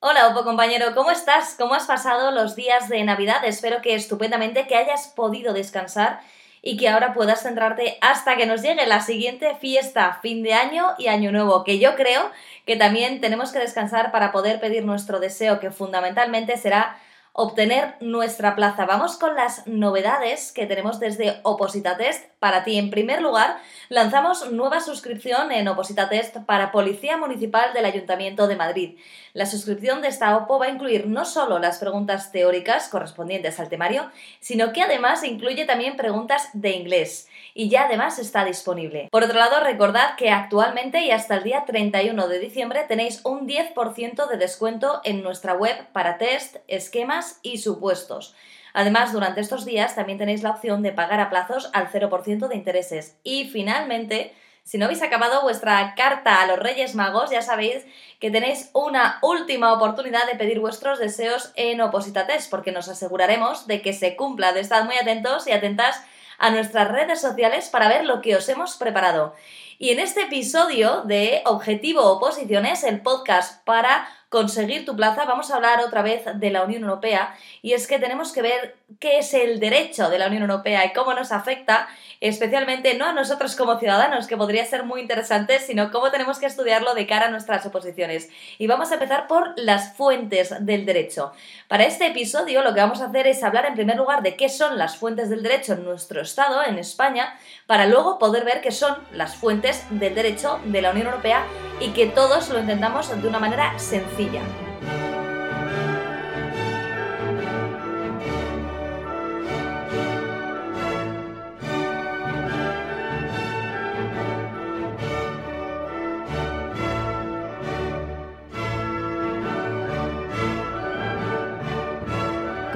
Hola, Opo compañero, ¿cómo estás? ¿Cómo has pasado los días de Navidad? Espero que estupendamente, que hayas podido descansar y que ahora puedas centrarte hasta que nos llegue la siguiente fiesta, fin de año y año nuevo, que yo creo que también tenemos que descansar para poder pedir nuestro deseo, que fundamentalmente será obtener nuestra plaza. Vamos con las novedades que tenemos desde Oposita Test para ti. En primer lugar, lanzamos nueva suscripción en Oposita Test para Policía Municipal del Ayuntamiento de Madrid. La suscripción de esta OPO va a incluir no solo las preguntas teóricas correspondientes al temario, sino que además incluye también preguntas de inglés y ya además está disponible. Por otro lado, recordad que actualmente y hasta el día 31 de diciembre tenéis un 10% de descuento en nuestra web para test, y supuestos. Además, durante estos días también tenéis la opción de pagar a plazos al 0% de intereses. Y finalmente, si no habéis acabado vuestra carta a los Reyes Magos, ya sabéis que tenéis una última oportunidad de pedir vuestros deseos en Opositates, porque nos aseguraremos de que se cumpla. De estar muy atentos y atentas a nuestras redes sociales para ver lo que os hemos preparado. Y en este episodio de Objetivo Oposiciones, el podcast para conseguir tu plaza, vamos a hablar otra vez de la Unión Europea y es que tenemos que ver qué es el derecho de la Unión Europea y cómo nos afecta, especialmente no a nosotros como ciudadanos, que podría ser muy interesante, sino cómo tenemos que estudiarlo de cara a nuestras oposiciones. Y vamos a empezar por las fuentes del derecho. Para este episodio lo que vamos a hacer es hablar en primer lugar de qué son las fuentes del derecho en nuestro Estado, en España, para luego poder ver qué son las fuentes del derecho de la Unión Europea y que todos lo intentamos de una manera sencilla.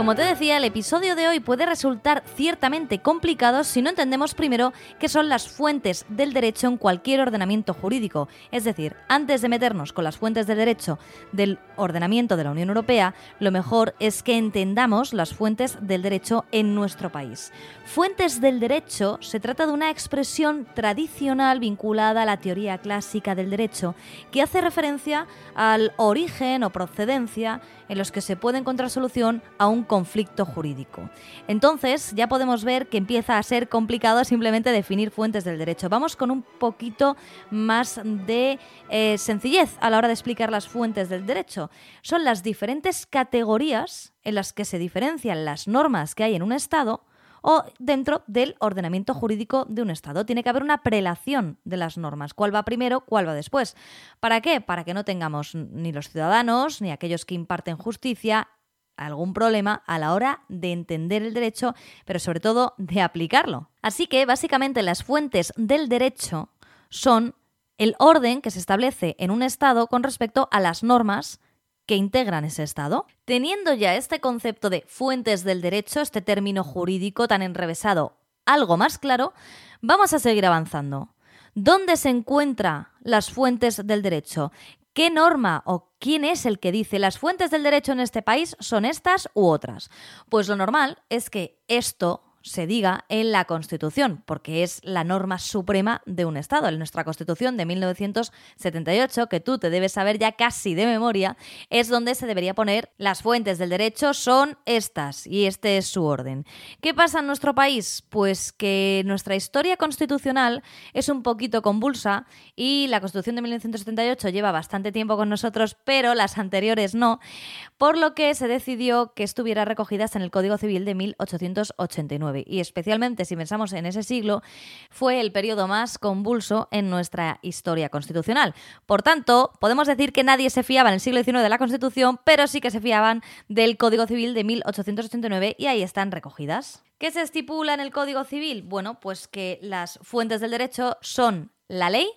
Como te decía, el episodio de hoy puede resultar ciertamente complicado si no entendemos primero qué son las fuentes del derecho en cualquier ordenamiento jurídico. Es decir, antes de meternos con las fuentes del derecho del ordenamiento de la Unión Europea, lo mejor es que entendamos las fuentes del derecho en nuestro país. Fuentes del derecho se trata de una expresión tradicional vinculada a la teoría clásica del derecho que hace referencia al origen o procedencia en los que se puede encontrar solución a un conflicto jurídico. Entonces ya podemos ver que empieza a ser complicado simplemente definir fuentes del derecho. Vamos con un poquito más de eh, sencillez a la hora de explicar las fuentes del derecho. Son las diferentes categorías en las que se diferencian las normas que hay en un Estado o dentro del ordenamiento jurídico de un Estado. Tiene que haber una prelación de las normas. ¿Cuál va primero? ¿Cuál va después? ¿Para qué? Para que no tengamos ni los ciudadanos ni aquellos que imparten justicia algún problema a la hora de entender el derecho, pero sobre todo de aplicarlo. Así que básicamente las fuentes del derecho son el orden que se establece en un Estado con respecto a las normas que integran ese Estado. Teniendo ya este concepto de fuentes del derecho, este término jurídico tan enrevesado, algo más claro, vamos a seguir avanzando. ¿Dónde se encuentran las fuentes del derecho? ¿Qué norma o quién es el que dice las fuentes del derecho en este país son estas u otras? Pues lo normal es que esto se diga en la Constitución, porque es la norma suprema de un Estado. En nuestra Constitución de 1978, que tú te debes saber ya casi de memoria, es donde se debería poner las fuentes del derecho son estas y este es su orden. ¿Qué pasa en nuestro país? Pues que nuestra historia constitucional es un poquito convulsa y la Constitución de 1978 lleva bastante tiempo con nosotros, pero las anteriores no, por lo que se decidió que estuviera recogidas en el Código Civil de 1889 y especialmente si pensamos en ese siglo, fue el periodo más convulso en nuestra historia constitucional. Por tanto, podemos decir que nadie se fiaba en el siglo XIX de la Constitución, pero sí que se fiaban del Código Civil de 1889 y ahí están recogidas. ¿Qué se estipula en el Código Civil? Bueno, pues que las fuentes del derecho son la ley,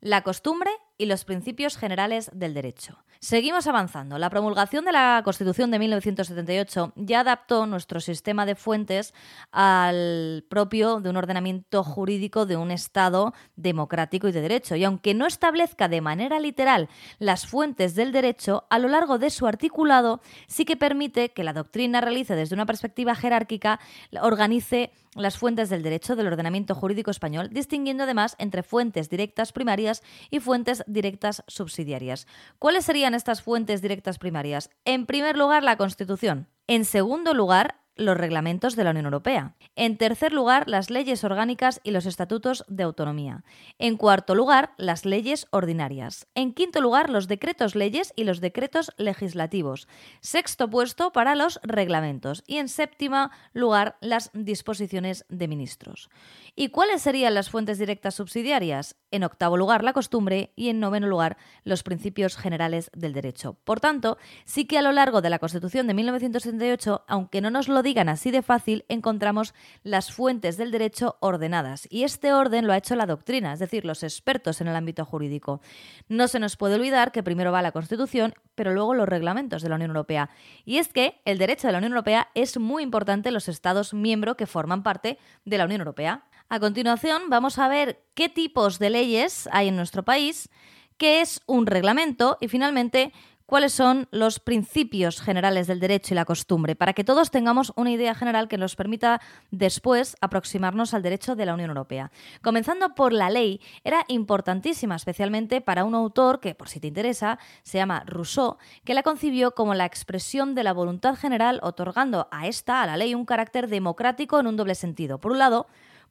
la costumbre y los principios generales del derecho. Seguimos avanzando. La promulgación de la Constitución de 1978 ya adaptó nuestro sistema de fuentes al propio de un ordenamiento jurídico de un Estado democrático y de derecho. Y aunque no establezca de manera literal las fuentes del derecho, a lo largo de su articulado sí que permite que la doctrina realice desde una perspectiva jerárquica, organice las fuentes del derecho del ordenamiento jurídico español, distinguiendo además entre fuentes directas primarias y fuentes directas subsidiarias. ¿Cuáles serían estas fuentes directas primarias? En primer lugar, la Constitución. En segundo lugar, los reglamentos de la Unión Europea. En tercer lugar, las leyes orgánicas y los estatutos de autonomía. En cuarto lugar, las leyes ordinarias. En quinto lugar, los decretos leyes y los decretos legislativos. Sexto puesto para los reglamentos. Y en séptimo lugar, las disposiciones de ministros. ¿Y cuáles serían las fuentes directas subsidiarias? En octavo lugar, la costumbre y en noveno lugar, los principios generales del derecho. Por tanto, sí que a lo largo de la Constitución de 1978, aunque no nos lo digan así de fácil, encontramos las fuentes del derecho ordenadas. Y este orden lo ha hecho la doctrina, es decir, los expertos en el ámbito jurídico. No se nos puede olvidar que primero va la Constitución, pero luego los reglamentos de la Unión Europea. Y es que el derecho de la Unión Europea es muy importante en los Estados miembros que forman parte de la Unión Europea. A continuación vamos a ver qué tipos de leyes hay en nuestro país, qué es un reglamento y finalmente cuáles son los principios generales del derecho y la costumbre, para que todos tengamos una idea general que nos permita después aproximarnos al derecho de la Unión Europea. Comenzando por la ley, era importantísima, especialmente para un autor que, por si te interesa, se llama Rousseau, que la concibió como la expresión de la voluntad general, otorgando a esta, a la ley, un carácter democrático en un doble sentido. Por un lado,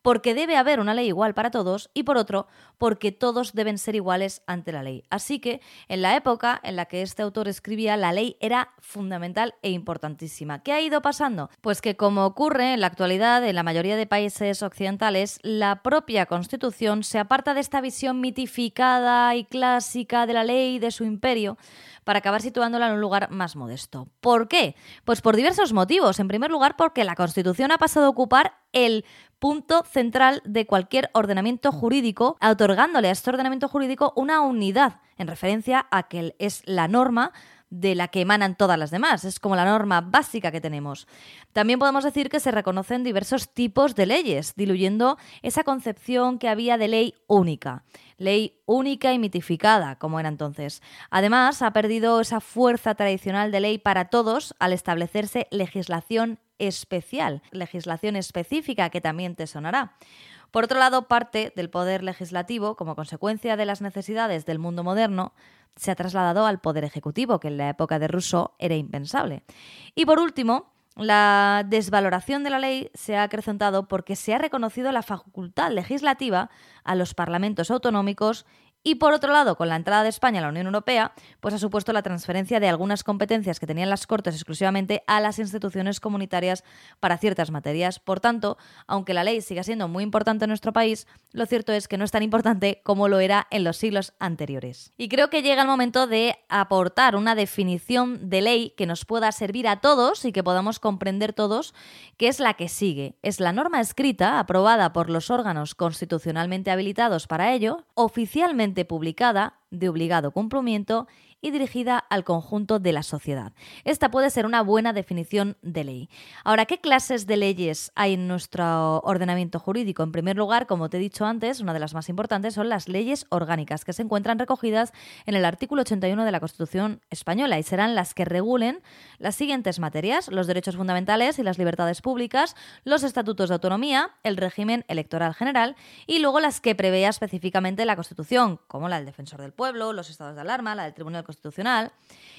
porque debe haber una ley igual para todos y por otro, porque todos deben ser iguales ante la ley. Así que en la época en la que este autor escribía, la ley era fundamental e importantísima. ¿Qué ha ido pasando? Pues que como ocurre en la actualidad en la mayoría de países occidentales, la propia Constitución se aparta de esta visión mitificada y clásica de la ley y de su imperio para acabar situándola en un lugar más modesto. ¿Por qué? Pues por diversos motivos. En primer lugar, porque la Constitución ha pasado a ocupar el punto central de cualquier ordenamiento jurídico, otorgándole a este ordenamiento jurídico una unidad en referencia a que es la norma de la que emanan todas las demás. Es como la norma básica que tenemos. También podemos decir que se reconocen diversos tipos de leyes, diluyendo esa concepción que había de ley única. Ley única y mitificada, como era entonces. Además, ha perdido esa fuerza tradicional de ley para todos al establecerse legislación especial, legislación específica que también te sonará. Por otro lado, parte del poder legislativo, como consecuencia de las necesidades del mundo moderno, se ha trasladado al poder ejecutivo, que en la época de Rousseau era impensable. Y por último, la desvaloración de la ley se ha acrecentado porque se ha reconocido la facultad legislativa a los parlamentos autonómicos y por otro lado, con la entrada de España a la Unión Europea, pues ha supuesto la transferencia de algunas competencias que tenían las Cortes exclusivamente a las instituciones comunitarias para ciertas materias. Por tanto, aunque la ley siga siendo muy importante en nuestro país, lo cierto es que no es tan importante como lo era en los siglos anteriores. Y creo que llega el momento de aportar una definición de ley que nos pueda servir a todos y que podamos comprender todos, que es la que sigue. Es la norma escrita aprobada por los órganos constitucionalmente habilitados para ello, oficialmente publicada de obligado cumplimiento y dirigida al conjunto de la sociedad. Esta puede ser una buena definición de ley. Ahora, ¿qué clases de leyes hay en nuestro ordenamiento jurídico? En primer lugar, como te he dicho antes, una de las más importantes son las leyes orgánicas, que se encuentran recogidas en el artículo 81 de la Constitución española y serán las que regulen las siguientes materias, los derechos fundamentales y las libertades públicas, los estatutos de autonomía, el régimen electoral general y luego las que prevea específicamente la Constitución, como la del defensor del pueblo, los estados de alarma, la del Tribunal Constitucional,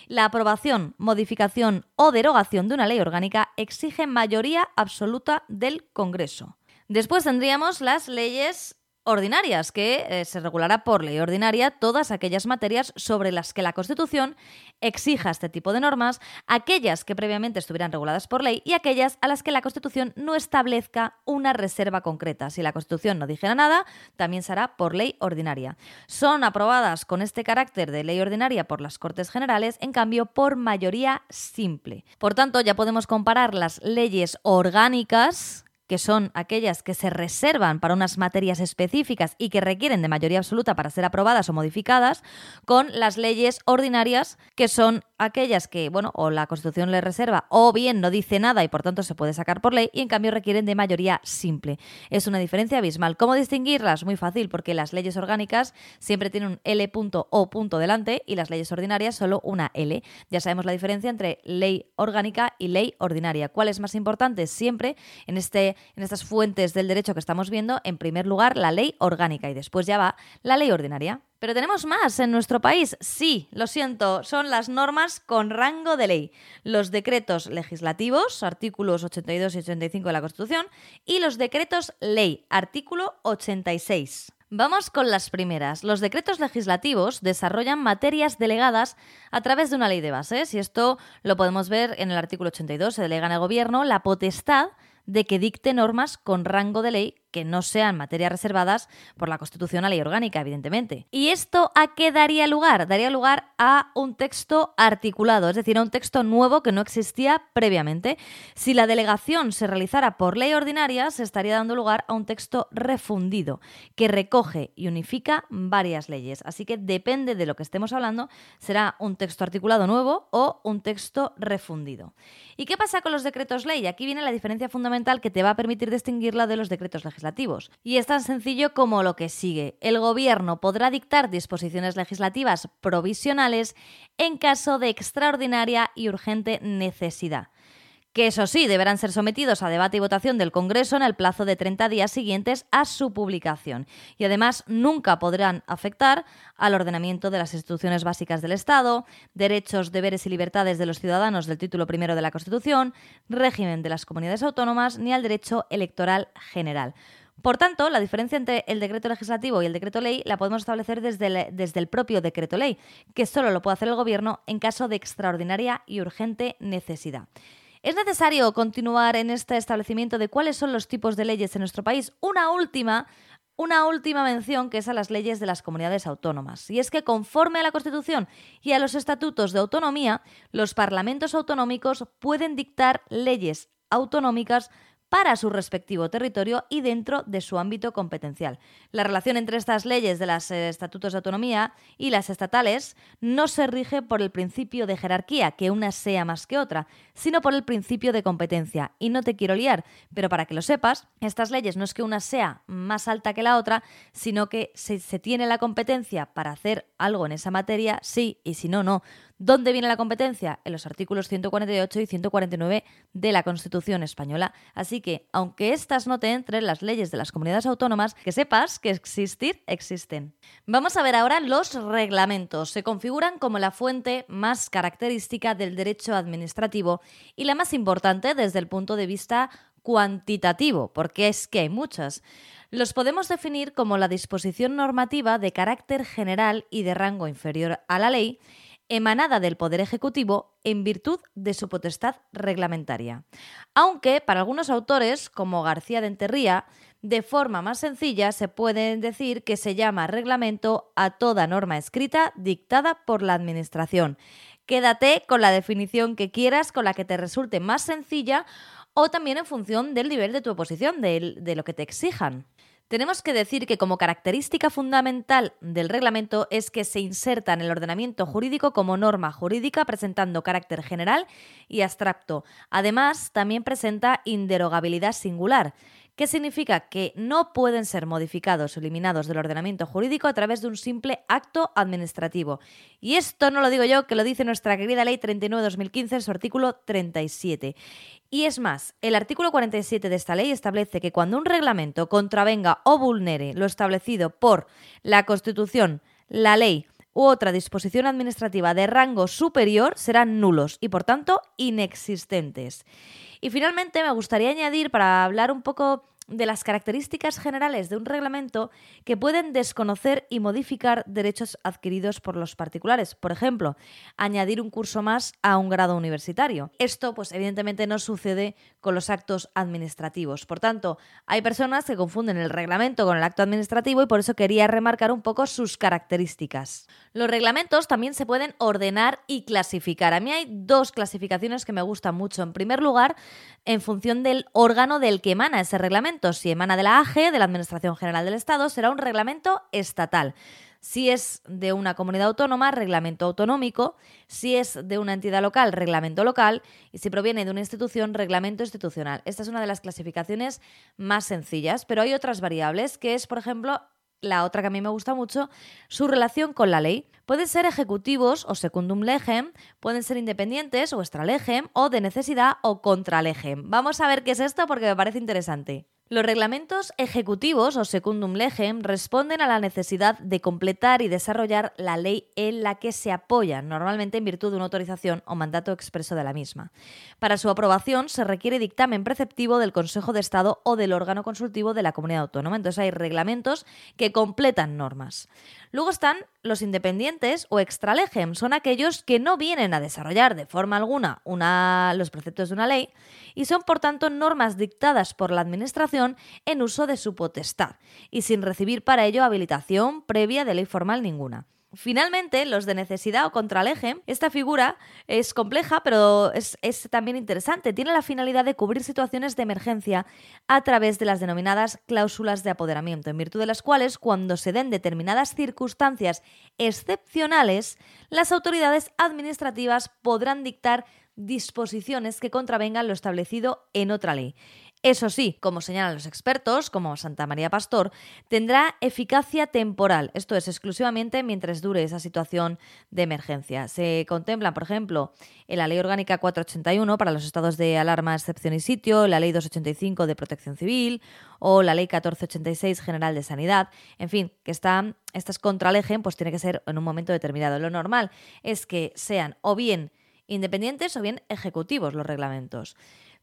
la aprobación, modificación o derogación de una ley orgánica exige mayoría absoluta del Congreso. Después tendríamos las leyes ordinarias, que eh, se regulará por ley ordinaria todas aquellas materias sobre las que la Constitución exija este tipo de normas, aquellas que previamente estuvieran reguladas por ley y aquellas a las que la Constitución no establezca una reserva concreta. Si la Constitución no dijera nada, también será por ley ordinaria. Son aprobadas con este carácter de ley ordinaria por las Cortes Generales, en cambio por mayoría simple. Por tanto, ya podemos comparar las leyes orgánicas que son aquellas que se reservan para unas materias específicas y que requieren de mayoría absoluta para ser aprobadas o modificadas, con las leyes ordinarias, que son aquellas que, bueno, o la Constitución le reserva o bien no dice nada y por tanto se puede sacar por ley y en cambio requieren de mayoría simple. Es una diferencia abismal. ¿Cómo distinguirlas? Muy fácil, porque las leyes orgánicas siempre tienen un L punto o punto delante y las leyes ordinarias solo una L. Ya sabemos la diferencia entre ley orgánica y ley ordinaria. ¿Cuál es más importante? Siempre en, este, en estas fuentes del derecho que estamos viendo, en primer lugar la ley orgánica y después ya va la ley ordinaria. Pero tenemos más en nuestro país. Sí, lo siento, son las normas con rango de ley, los decretos legislativos, artículos 82 y 85 de la Constitución, y los decretos ley, artículo 86. Vamos con las primeras. Los decretos legislativos desarrollan materias delegadas a través de una ley de bases y esto lo podemos ver en el artículo 82. Se delega en el Gobierno la potestad de que dicte normas con rango de ley que no sean materias reservadas por la Constitución a ley orgánica, evidentemente. ¿Y esto a qué daría lugar? Daría lugar a un texto articulado, es decir, a un texto nuevo que no existía previamente. Si la delegación se realizara por ley ordinaria, se estaría dando lugar a un texto refundido, que recoge y unifica varias leyes. Así que depende de lo que estemos hablando, será un texto articulado nuevo o un texto refundido. ¿Y qué pasa con los decretos ley? Aquí viene la diferencia fundamental que te va a permitir distinguirla de los decretos Y es tan sencillo como lo que sigue. El Gobierno podrá dictar disposiciones legislativas provisionales en caso de extraordinaria y urgente necesidad que eso sí, deberán ser sometidos a debate y votación del Congreso en el plazo de 30 días siguientes a su publicación. Y además nunca podrán afectar al ordenamiento de las instituciones básicas del Estado, derechos, deberes y libertades de los ciudadanos del título primero de la Constitución, régimen de las comunidades autónomas ni al derecho electoral general. Por tanto, la diferencia entre el decreto legislativo y el decreto ley la podemos establecer desde el, desde el propio decreto ley, que solo lo puede hacer el Gobierno en caso de extraordinaria y urgente necesidad. ¿Es necesario continuar en este establecimiento de cuáles son los tipos de leyes en nuestro país? Una última una última mención que es a las leyes de las comunidades autónomas. Y es que conforme a la Constitución y a los estatutos de autonomía, los parlamentos autonómicos pueden dictar leyes autonómicas para su respectivo territorio y dentro de su ámbito competencial. La relación entre estas leyes de los eh, estatutos de autonomía y las estatales no se rige por el principio de jerarquía, que una sea más que otra, sino por el principio de competencia. Y no te quiero liar, pero para que lo sepas, estas leyes no es que una sea más alta que la otra, sino que si se tiene la competencia para hacer algo en esa materia, sí, y si no, no. ¿Dónde viene la competencia? En los artículos 148 y 149 de la Constitución española. Así que, aunque estas no te entren las leyes de las comunidades autónomas, que sepas que existir existen. Vamos a ver ahora los reglamentos. Se configuran como la fuente más característica del derecho administrativo y la más importante desde el punto de vista cuantitativo, porque es que hay muchas. Los podemos definir como la disposición normativa de carácter general y de rango inferior a la ley emanada del Poder Ejecutivo en virtud de su potestad reglamentaria. Aunque para algunos autores, como García de Enterría, de forma más sencilla se puede decir que se llama reglamento a toda norma escrita dictada por la Administración. Quédate con la definición que quieras, con la que te resulte más sencilla o también en función del nivel de tu oposición, de, de lo que te exijan. Tenemos que decir que como característica fundamental del reglamento es que se inserta en el ordenamiento jurídico como norma jurídica presentando carácter general y abstracto. Además, también presenta inderogabilidad singular. ¿Qué significa? Que no pueden ser modificados o eliminados del ordenamiento jurídico a través de un simple acto administrativo. Y esto no lo digo yo, que lo dice nuestra querida Ley 39-2015 en su artículo 37. Y es más, el artículo 47 de esta ley establece que cuando un reglamento contravenga o vulnere lo establecido por la Constitución, la ley u otra disposición administrativa de rango superior serán nulos y por tanto inexistentes. Y finalmente me gustaría añadir, para hablar un poco de las características generales de un reglamento que pueden desconocer y modificar derechos adquiridos por los particulares. Por ejemplo, añadir un curso más a un grado universitario. Esto, pues evidentemente no sucede con los actos administrativos. Por tanto, hay personas que confunden el reglamento con el acto administrativo y por eso quería remarcar un poco sus características. Los reglamentos también se pueden ordenar y clasificar. A mí hay dos clasificaciones que me gustan mucho. En primer lugar, en función del órgano del que emana ese reglamento si emana de la AGE, de la Administración General del Estado, será un reglamento estatal. Si es de una comunidad autónoma, reglamento autonómico. Si es de una entidad local, reglamento local. Y si proviene de una institución, reglamento institucional. Esta es una de las clasificaciones más sencillas, pero hay otras variables, que es, por ejemplo, la otra que a mí me gusta mucho, su relación con la ley. Pueden ser ejecutivos o secundum legem, pueden ser independientes o extra legem, o de necesidad o contra legem. Vamos a ver qué es esto porque me parece interesante. Los reglamentos ejecutivos o secundum legem responden a la necesidad de completar y desarrollar la ley en la que se apoyan, normalmente en virtud de una autorización o mandato expreso de la misma. Para su aprobación se requiere dictamen preceptivo del Consejo de Estado o del órgano consultivo de la comunidad autónoma. Entonces hay reglamentos que completan normas. Luego están los independientes o extralegem, son aquellos que no vienen a desarrollar de forma alguna los preceptos de una ley y son por tanto normas dictadas por la Administración en uso de su potestad y sin recibir para ello habilitación previa de ley formal ninguna. Finalmente, los de necesidad o contraleje, esta figura es compleja, pero es, es, también interesante. Tiene la finalidad de cubrir situaciones de emergencia a través de las denominadas cláusulas de apoderamiento, en virtud de las cuales, cuando se den determinadas circunstancias excepcionales, las autoridades administrativas podrán dictar disposiciones que contravengan lo establecido en otra ley. Eso sí, como señalan los expertos, como Santa María Pastor, tendrá eficacia temporal, esto es exclusivamente mientras dure esa situación de emergencia. Se contemplan, por ejemplo, en la Ley Orgánica 481 para los estados de alarma, excepción y sitio, la Ley 285 de Protección Civil o la Ley 1486 General de Sanidad. En fin, que están, estas contralejen, pues tiene que ser en un momento determinado. Lo normal es que sean o bien independientes o bien ejecutivos los reglamentos.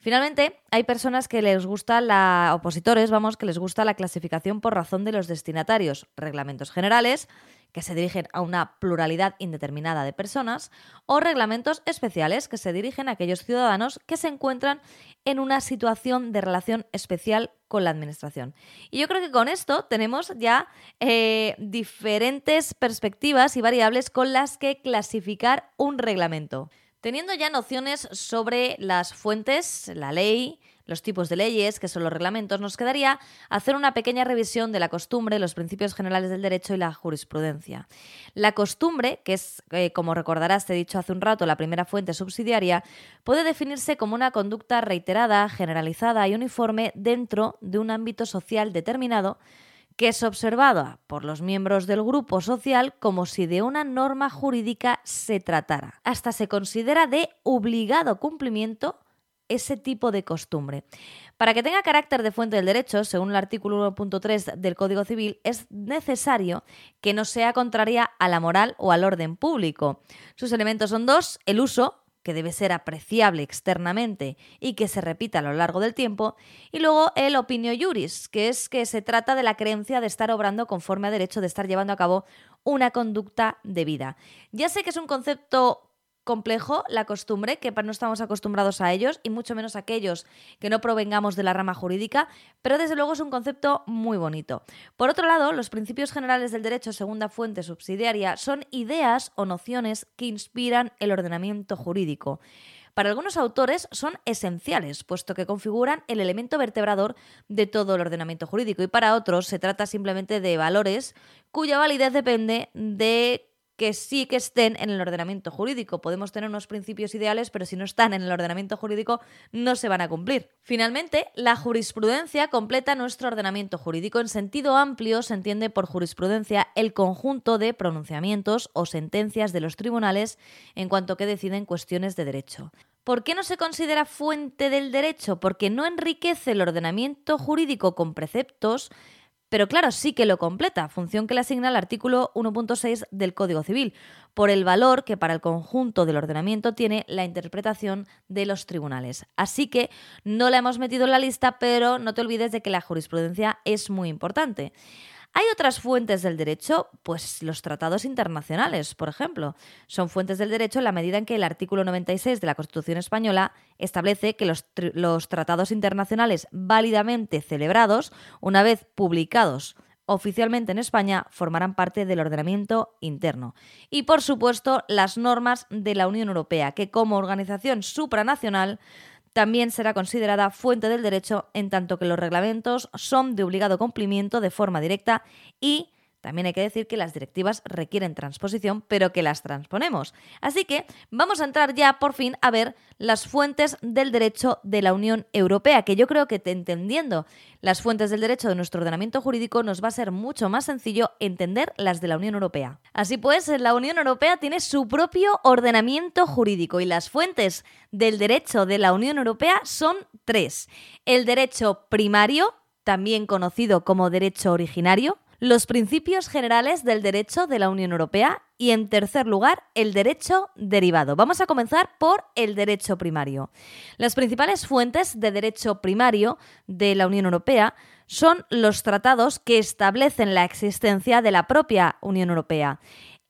Finalmente, hay personas que les gusta la opositores, vamos, que les gusta la clasificación por razón de los destinatarios, reglamentos generales que se dirigen a una pluralidad indeterminada de personas o reglamentos especiales que se dirigen a aquellos ciudadanos que se encuentran en una situación de relación especial con la administración. Y yo creo que con esto tenemos ya eh, diferentes perspectivas y variables con las que clasificar un reglamento. Teniendo ya nociones sobre las fuentes, la ley, los tipos de leyes, que son los reglamentos, nos quedaría hacer una pequeña revisión de la costumbre, los principios generales del derecho y la jurisprudencia. La costumbre, que es, eh, como recordarás, te he dicho hace un rato, la primera fuente subsidiaria, puede definirse como una conducta reiterada, generalizada y uniforme dentro de un ámbito social determinado que es observada por los miembros del grupo social como si de una norma jurídica se tratara. Hasta se considera de obligado cumplimiento ese tipo de costumbre. Para que tenga carácter de fuente del derecho, según el artículo 1.3 del Código Civil, es necesario que no sea contraria a la moral o al orden público. Sus elementos son dos, el uso, que debe ser apreciable externamente y que se repita a lo largo del tiempo, y luego el opinio juris, que es que se trata de la creencia de estar obrando conforme a derecho, de estar llevando a cabo una conducta debida. Ya sé que es un concepto complejo la costumbre, que no estamos acostumbrados a ellos, y mucho menos aquellos que no provengamos de la rama jurídica, pero desde luego es un concepto muy bonito. Por otro lado, los principios generales del derecho, segunda fuente subsidiaria, son ideas o nociones que inspiran el ordenamiento jurídico. Para algunos autores son esenciales, puesto que configuran el elemento vertebrador de todo el ordenamiento jurídico, y para otros se trata simplemente de valores cuya validez depende de que sí que estén en el ordenamiento jurídico. Podemos tener unos principios ideales, pero si no están en el ordenamiento jurídico no se van a cumplir. Finalmente, la jurisprudencia completa nuestro ordenamiento jurídico. En sentido amplio se entiende por jurisprudencia el conjunto de pronunciamientos o sentencias de los tribunales en cuanto que deciden cuestiones de derecho. ¿Por qué no se considera fuente del derecho? Porque no enriquece el ordenamiento jurídico con preceptos pero claro, sí que lo completa, función que le asigna el artículo 1.6 del Código Civil, por el valor que para el conjunto del ordenamiento tiene la interpretación de los tribunales. Así que no la hemos metido en la lista, pero no te olvides de que la jurisprudencia es muy importante. Hay otras fuentes del derecho, pues los tratados internacionales, por ejemplo, son fuentes del derecho en la medida en que el artículo 96 de la Constitución española establece que los, los tratados internacionales válidamente celebrados, una vez publicados oficialmente en España formarán parte del ordenamiento interno. Y por supuesto, las normas de la Unión Europea, que como organización supranacional también será considerada fuente del derecho en tanto que los reglamentos son de obligado cumplimiento de forma directa y también hay que decir que las directivas requieren transposición, pero que las transponemos. Así que vamos a entrar ya por fin a ver las fuentes del derecho de la Unión Europea, que yo creo que entendiendo las fuentes del derecho de nuestro ordenamiento jurídico nos va a ser mucho más sencillo entender las de la Unión Europea. Así pues, la Unión Europea tiene su propio ordenamiento jurídico y las fuentes del derecho de la Unión Europea son tres. El derecho primario, también conocido como derecho originario, los principios generales del derecho de la Unión Europea y, en tercer lugar, el derecho derivado. Vamos a comenzar por el derecho primario. Las principales fuentes de derecho primario de la Unión Europea son los tratados que establecen la existencia de la propia Unión Europea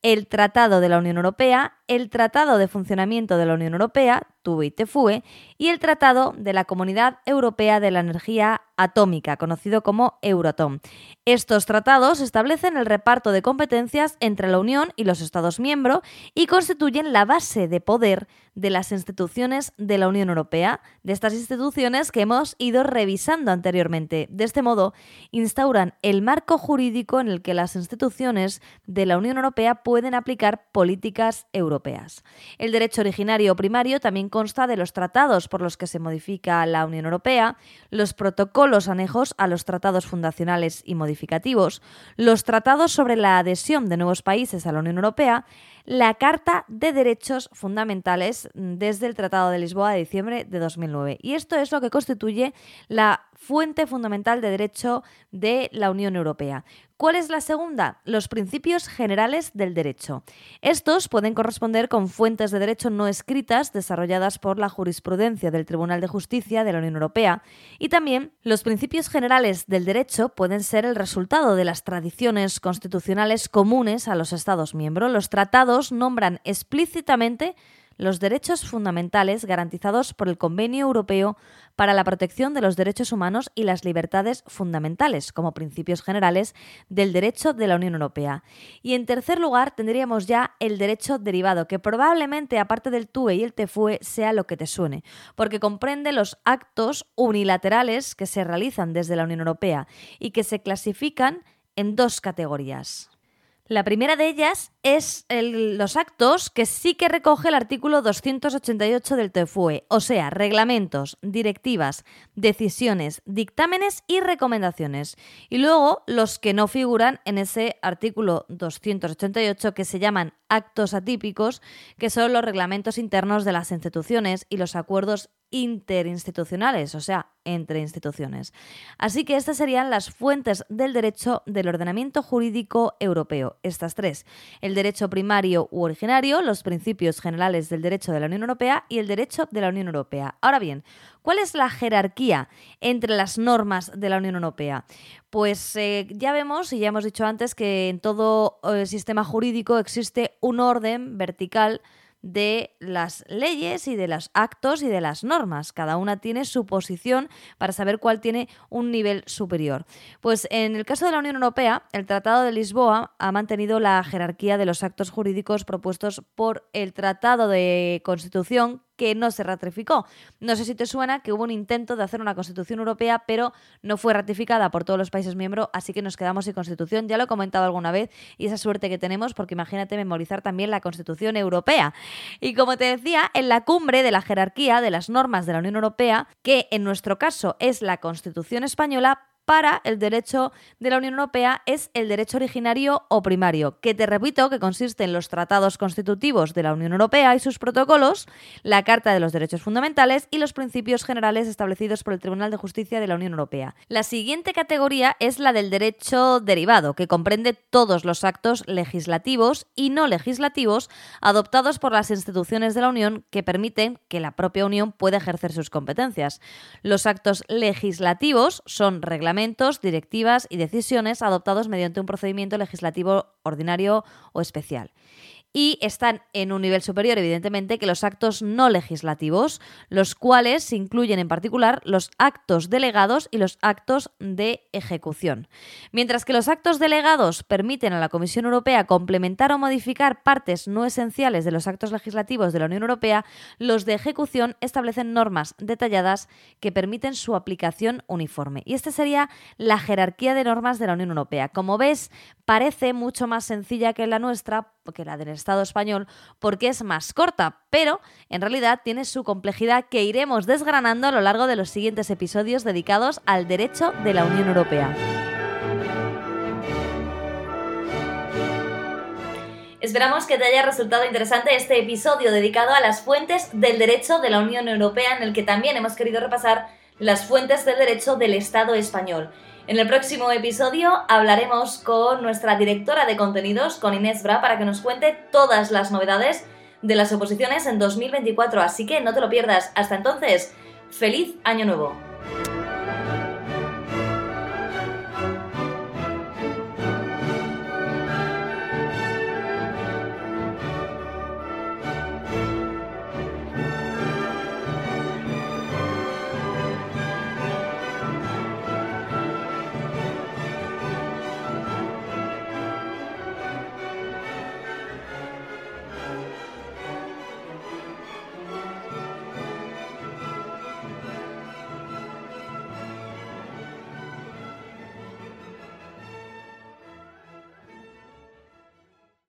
el Tratado de la Unión Europea, el Tratado de Funcionamiento de la Unión Europea, TUE y TFUE, y el Tratado de la Comunidad Europea de la Energía Atómica, conocido como Euratom. Estos tratados establecen el reparto de competencias entre la Unión y los Estados miembros y constituyen la base de poder de las instituciones de la Unión Europea, de estas instituciones que hemos ido revisando anteriormente. De este modo, instauran el marco jurídico en el que las instituciones de la Unión Europea pueden aplicar políticas europeas. El derecho originario primario también consta de los tratados por los que se modifica la Unión Europea, los protocolos anejos a los tratados fundacionales y modificativos, los tratados sobre la adhesión de nuevos países a la Unión Europea, la Carta de Derechos Fundamentales desde el Tratado de Lisboa de diciembre de 2009. Y esto es lo que constituye la fuente fundamental de derecho de la Unión Europea. ¿Cuál es la segunda? Los principios generales del derecho. Estos pueden corresponder con fuentes de derecho no escritas desarrolladas por la jurisprudencia del Tribunal de Justicia de la Unión Europea y también los principios generales del derecho pueden ser el resultado de las tradiciones constitucionales comunes a los Estados miembros. Los tratados nombran explícitamente los derechos fundamentales garantizados por el Convenio Europeo para la Protección de los Derechos Humanos y las Libertades Fundamentales, como principios generales del derecho de la Unión Europea. Y en tercer lugar tendríamos ya el derecho derivado, que probablemente aparte del TUE y el TFUE sea lo que te suene, porque comprende los actos unilaterales que se realizan desde la Unión Europea y que se clasifican en dos categorías. La primera de ellas es los actos que sí que recoge el artículo 288 del TFUE, o sea, reglamentos, directivas, decisiones, dictámenes y recomendaciones. Y luego los que no figuran en ese artículo 288 que se llaman actos atípicos, que son los reglamentos internos de las instituciones y los acuerdos interinstitucionales, o sea, entre instituciones. Así que estas serían las fuentes del derecho del ordenamiento jurídico europeo, estas tres, el derecho primario u originario, los principios generales del derecho de la Unión Europea y el derecho de la Unión Europea. Ahora bien, ¿cuál es la jerarquía entre las normas de la Unión Europea? Pues eh, ya vemos y ya hemos dicho antes que en todo eh, sistema jurídico existe un orden vertical de las leyes y de los actos y de las normas. Cada una tiene su posición para saber cuál tiene un nivel superior. Pues en el caso de la Unión Europea, el Tratado de Lisboa ha mantenido la jerarquía de los actos jurídicos propuestos por el Tratado de Constitución que no se ratificó. No sé si te suena que hubo un intento de hacer una constitución europea, pero no fue ratificada por todos los países miembros, así que nos quedamos sin constitución. Ya lo he comentado alguna vez y esa suerte que tenemos, porque imagínate memorizar también la constitución europea. Y como te decía, en la cumbre de la jerarquía de las normas de la Unión Europea, que en nuestro caso es la constitución española, para el derecho de la Unión Europea es el derecho originario o primario, que te repito que consiste en los tratados constitutivos de la Unión Europea y sus protocolos, la Carta de los Derechos Fundamentales y los principios generales establecidos por el Tribunal de Justicia de la Unión Europea. La siguiente categoría es la del derecho derivado, que comprende todos los actos legislativos y no legislativos adoptados por las instituciones de la Unión que permiten que la propia Unión pueda ejercer sus competencias. Los actos legislativos son reglamentos directivas y decisiones adoptados mediante un procedimiento legislativo ordinario o especial y están en un nivel superior, evidentemente, que los actos no legislativos, los cuales incluyen en particular los actos delegados y los actos de ejecución. Mientras que los actos delegados permiten a la Comisión Europea complementar o modificar partes no esenciales de los actos legislativos de la Unión Europea, los de ejecución establecen normas detalladas que permiten su aplicación uniforme. Y esta sería la jerarquía de normas de la Unión Europea. Como ves, parece mucho más sencilla que la nuestra, que la del Estado español, porque es más corta, pero en realidad tiene su complejidad que iremos desgranando a lo largo de los siguientes episodios dedicados al derecho de la Unión Europea. Esperamos que te haya resultado interesante este episodio dedicado a las fuentes del derecho de la Unión Europea en el que también hemos querido repasar las fuentes del derecho del Estado español. En el próximo episodio hablaremos con nuestra directora de contenidos, con Inés Bra, para que nos cuente todas las novedades de las oposiciones en 2024. Así que no te lo pierdas. Hasta entonces, feliz año nuevo.